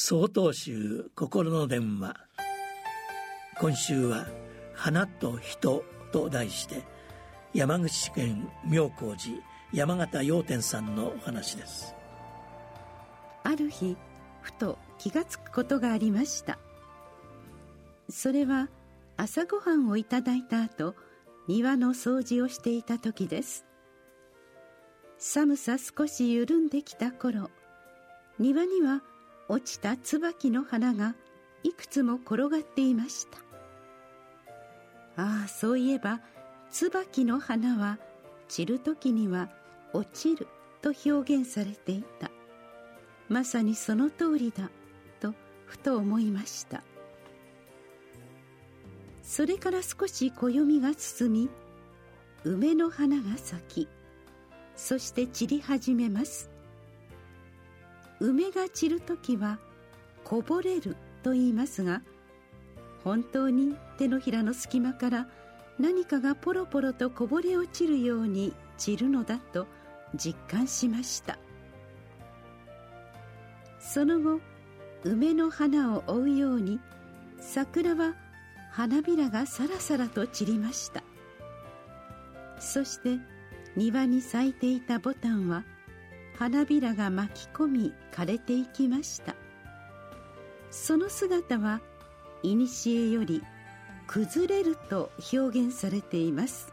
総統集心の電話。今週は「花と人」と題して山口県妙高寺山形陽天さんのお話です。ある日ふと気がつくことがありました。それは朝ごはんをいただいた後庭の掃除をしていた時です。寒さ少し緩んできた頃庭には落ちた椿の花がいくつも転がっていました。ああそういえば椿の花は散る時には落ちると表現されていた。まさにその通りだとふと思いました。それから少し暦が進み梅の花が咲きそして散り始めます。梅が散る時はこぼれると言いますが本当に手のひらの隙間から何かがポロポロとこぼれ落ちるように散るのだと実感しました。その後梅の花を追うように桜は花びらがさらさらと散りました。そして庭に咲いていたボタンは花びらが巻き込み枯れていきました。その姿は古より崩れると表現されています。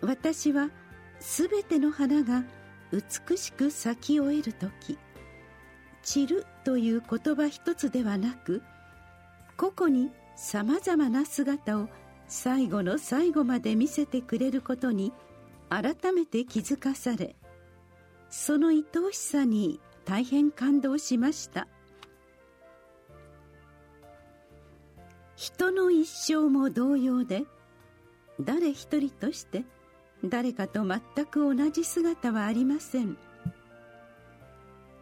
私はすべての花が美しく咲き終える時散るという言葉一つではなく個々にさまざまな姿を最後の最後まで見せてくれることに改めて気づかされその愛おしさに大変感動しました。人の一生も同様で誰一人として誰かと全く同じ姿はありません。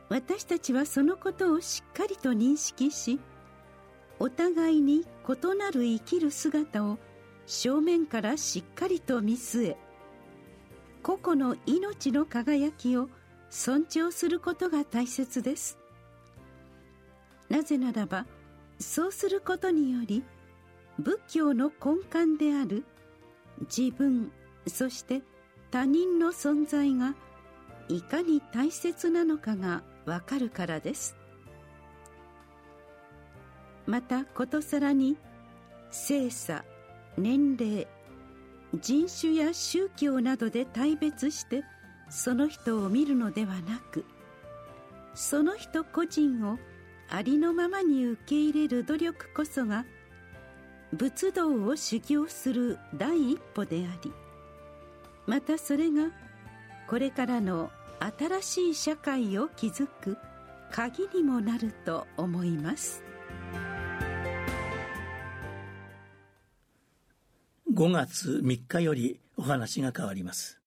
私たちはそのことをしっかりと認識しお互いに異なる生きる姿を正面からしっかりと見据え個々の命の輝きを尊重することが大切です。なぜならばそうすることにより仏教の根幹である自分そして他人の存在がいかに大切なのかがわかるからです。またことさらに性差年齢人種や宗教などで大別してその人を見るのではなくその人個人をありのままに受け入れる努力こそが仏道を修行する第一歩でありまたそれがこれからの新しい社会を築く鍵にもなると思います。5月3日よりお話が変わります。